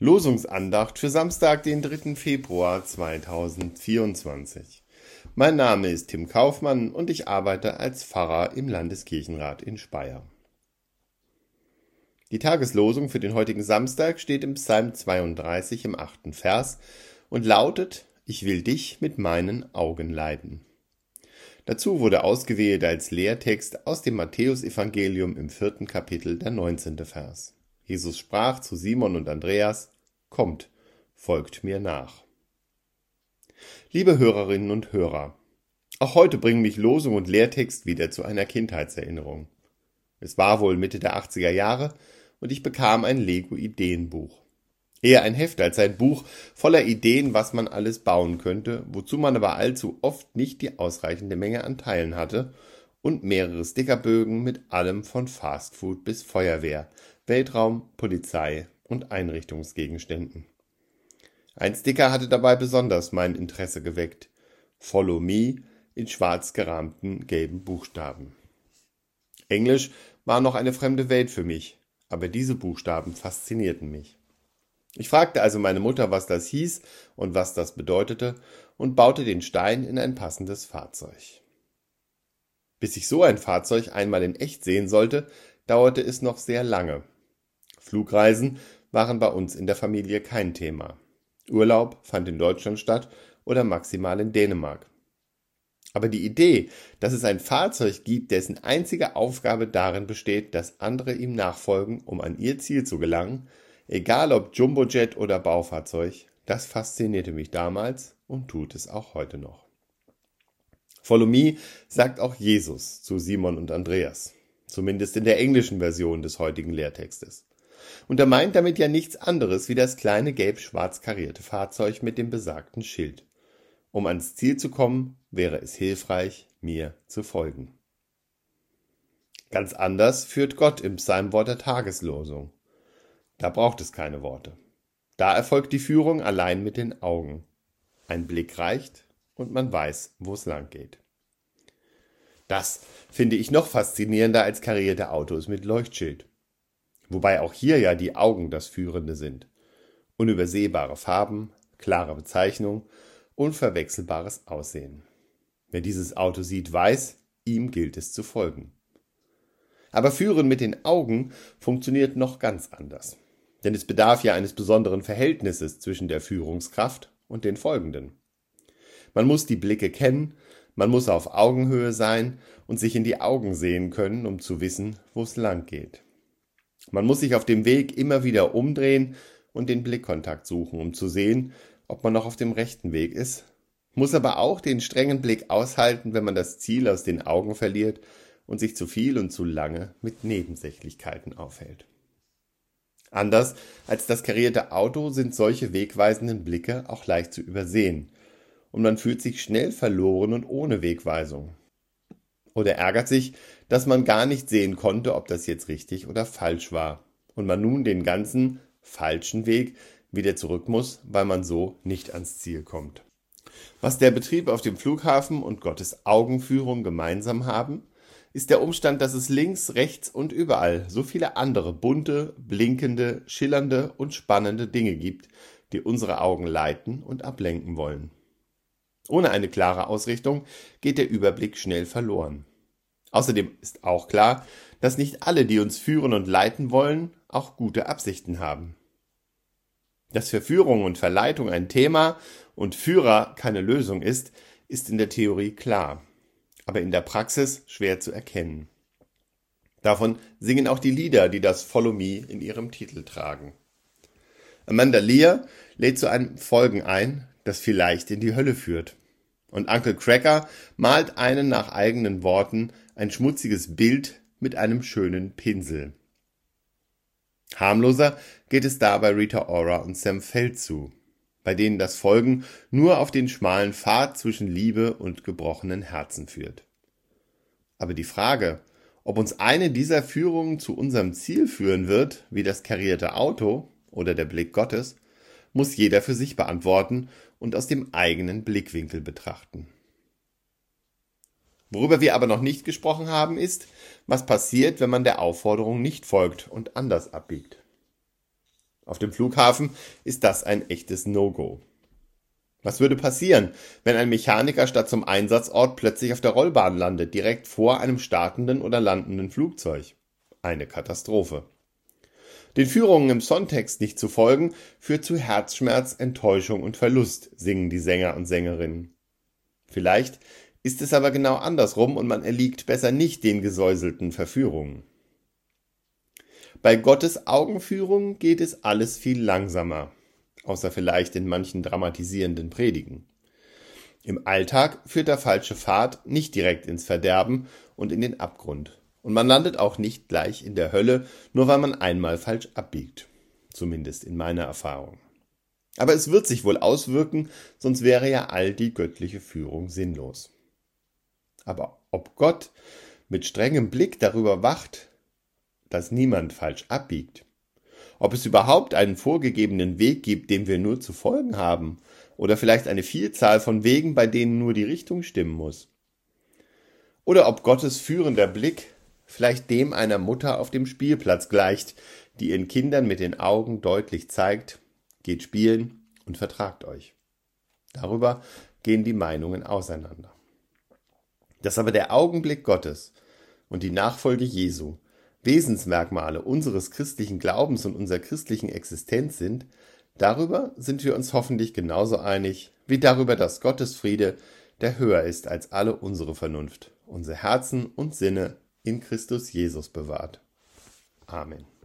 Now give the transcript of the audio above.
Losungsandacht für Samstag, den 3. Februar 2024. Mein Name ist Tim Kaufmann und ich arbeite als Pfarrer im Landeskirchenrat in Speyer. Die Tageslosung für den heutigen Samstag steht im Psalm 32 im achten Vers und lautet, ich will dich mit meinen Augen leiden. Dazu wurde ausgewählt als Lehrtext aus dem Matthäusevangelium im vierten Kapitel der 19. Vers. Jesus sprach zu Simon und Andreas, Kommt, folgt mir nach. Liebe Hörerinnen und Hörer, auch heute bringen mich Losung und Lehrtext wieder zu einer Kindheitserinnerung. Es war wohl Mitte der 80er Jahre und ich bekam ein Lego-Ideenbuch. Eher ein Heft als ein Buch voller Ideen, was man alles bauen könnte, wozu man aber allzu oft nicht die ausreichende Menge an Teilen hatte und mehrere Stickerbögen mit allem von Fastfood bis Feuerwehr, Weltraum, Polizei und Einrichtungsgegenständen. Ein Sticker hatte dabei besonders mein Interesse geweckt. Follow Me in schwarz gerahmten gelben Buchstaben. Englisch war noch eine fremde Welt für mich, aber diese Buchstaben faszinierten mich. Ich fragte also meine Mutter, was das hieß und was das bedeutete, und baute den Stein in ein passendes Fahrzeug. Bis ich so ein Fahrzeug einmal in echt sehen sollte, dauerte es noch sehr lange, Flugreisen waren bei uns in der Familie kein Thema. Urlaub fand in Deutschland statt oder maximal in Dänemark. Aber die Idee, dass es ein Fahrzeug gibt, dessen einzige Aufgabe darin besteht, dass andere ihm nachfolgen, um an ihr Ziel zu gelangen, egal ob Jumbojet oder Baufahrzeug, das faszinierte mich damals und tut es auch heute noch. Follow me sagt auch Jesus zu Simon und Andreas, zumindest in der englischen Version des heutigen Lehrtextes. Und er meint damit ja nichts anderes wie das kleine gelb-schwarz karierte Fahrzeug mit dem besagten Schild. Um ans Ziel zu kommen, wäre es hilfreich, mir zu folgen. Ganz anders führt Gott im Psalmwort der Tageslosung. Da braucht es keine Worte. Da erfolgt die Führung allein mit den Augen. Ein Blick reicht und man weiß, wo es lang geht. Das finde ich noch faszinierender als karierte Autos mit Leuchtschild. Wobei auch hier ja die Augen das Führende sind. Unübersehbare Farben, klare Bezeichnung, unverwechselbares Aussehen. Wer dieses Auto sieht, weiß, ihm gilt es zu folgen. Aber Führen mit den Augen funktioniert noch ganz anders. Denn es bedarf ja eines besonderen Verhältnisses zwischen der Führungskraft und den Folgenden. Man muss die Blicke kennen, man muss auf Augenhöhe sein und sich in die Augen sehen können, um zu wissen, wo es lang geht. Man muss sich auf dem Weg immer wieder umdrehen und den Blickkontakt suchen, um zu sehen, ob man noch auf dem rechten Weg ist, muss aber auch den strengen Blick aushalten, wenn man das Ziel aus den Augen verliert und sich zu viel und zu lange mit Nebensächlichkeiten aufhält. Anders als das karierte Auto sind solche wegweisenden Blicke auch leicht zu übersehen, und man fühlt sich schnell verloren und ohne Wegweisung oder ärgert sich, dass man gar nicht sehen konnte, ob das jetzt richtig oder falsch war und man nun den ganzen falschen Weg wieder zurück muss, weil man so nicht ans Ziel kommt. Was der Betrieb auf dem Flughafen und Gottes Augenführung gemeinsam haben, ist der Umstand, dass es links, rechts und überall so viele andere bunte, blinkende, schillernde und spannende Dinge gibt, die unsere Augen leiten und ablenken wollen. Ohne eine klare Ausrichtung geht der Überblick schnell verloren. Außerdem ist auch klar, dass nicht alle, die uns führen und leiten wollen, auch gute Absichten haben. Dass Verführung und Verleitung ein Thema und Führer keine Lösung ist, ist in der Theorie klar, aber in der Praxis schwer zu erkennen. Davon singen auch die Lieder, die das Follow Me in ihrem Titel tragen. Amanda Lear lädt zu einem Folgen ein, das vielleicht in die Hölle führt. Und Uncle Cracker malt einen nach eigenen Worten ein schmutziges Bild mit einem schönen Pinsel. Harmloser geht es da bei Rita Ora und Sam Feld zu, bei denen das Folgen nur auf den schmalen Pfad zwischen Liebe und gebrochenen Herzen führt. Aber die Frage, ob uns eine dieser Führungen zu unserem Ziel führen wird, wie das karierte Auto oder der Blick Gottes, muss jeder für sich beantworten und aus dem eigenen Blickwinkel betrachten. Worüber wir aber noch nicht gesprochen haben, ist, was passiert, wenn man der Aufforderung nicht folgt und anders abbiegt. Auf dem Flughafen ist das ein echtes No-Go. Was würde passieren, wenn ein Mechaniker statt zum Einsatzort plötzlich auf der Rollbahn landet, direkt vor einem startenden oder landenden Flugzeug? Eine Katastrophe. Den Führungen im Songtext nicht zu folgen, führt zu Herzschmerz, Enttäuschung und Verlust, singen die Sänger und Sängerinnen. Vielleicht ist es aber genau andersrum und man erliegt besser nicht den gesäuselten Verführungen. Bei Gottes Augenführung geht es alles viel langsamer, außer vielleicht in manchen dramatisierenden Predigen. Im Alltag führt der falsche Pfad nicht direkt ins Verderben und in den Abgrund. Und man landet auch nicht gleich in der Hölle, nur weil man einmal falsch abbiegt. Zumindest in meiner Erfahrung. Aber es wird sich wohl auswirken, sonst wäre ja all die göttliche Führung sinnlos. Aber ob Gott mit strengem Blick darüber wacht, dass niemand falsch abbiegt, ob es überhaupt einen vorgegebenen Weg gibt, dem wir nur zu folgen haben, oder vielleicht eine Vielzahl von Wegen, bei denen nur die Richtung stimmen muss. Oder ob Gottes führender Blick vielleicht dem einer Mutter auf dem Spielplatz gleicht, die ihren Kindern mit den Augen deutlich zeigt, geht spielen und vertragt euch. Darüber gehen die Meinungen auseinander. Dass aber der Augenblick Gottes und die Nachfolge Jesu Wesensmerkmale unseres christlichen Glaubens und unserer christlichen Existenz sind, darüber sind wir uns hoffentlich genauso einig wie darüber, dass Gottes Friede, der höher ist als alle unsere Vernunft, unsere Herzen und Sinne in Christus Jesus bewahrt. Amen.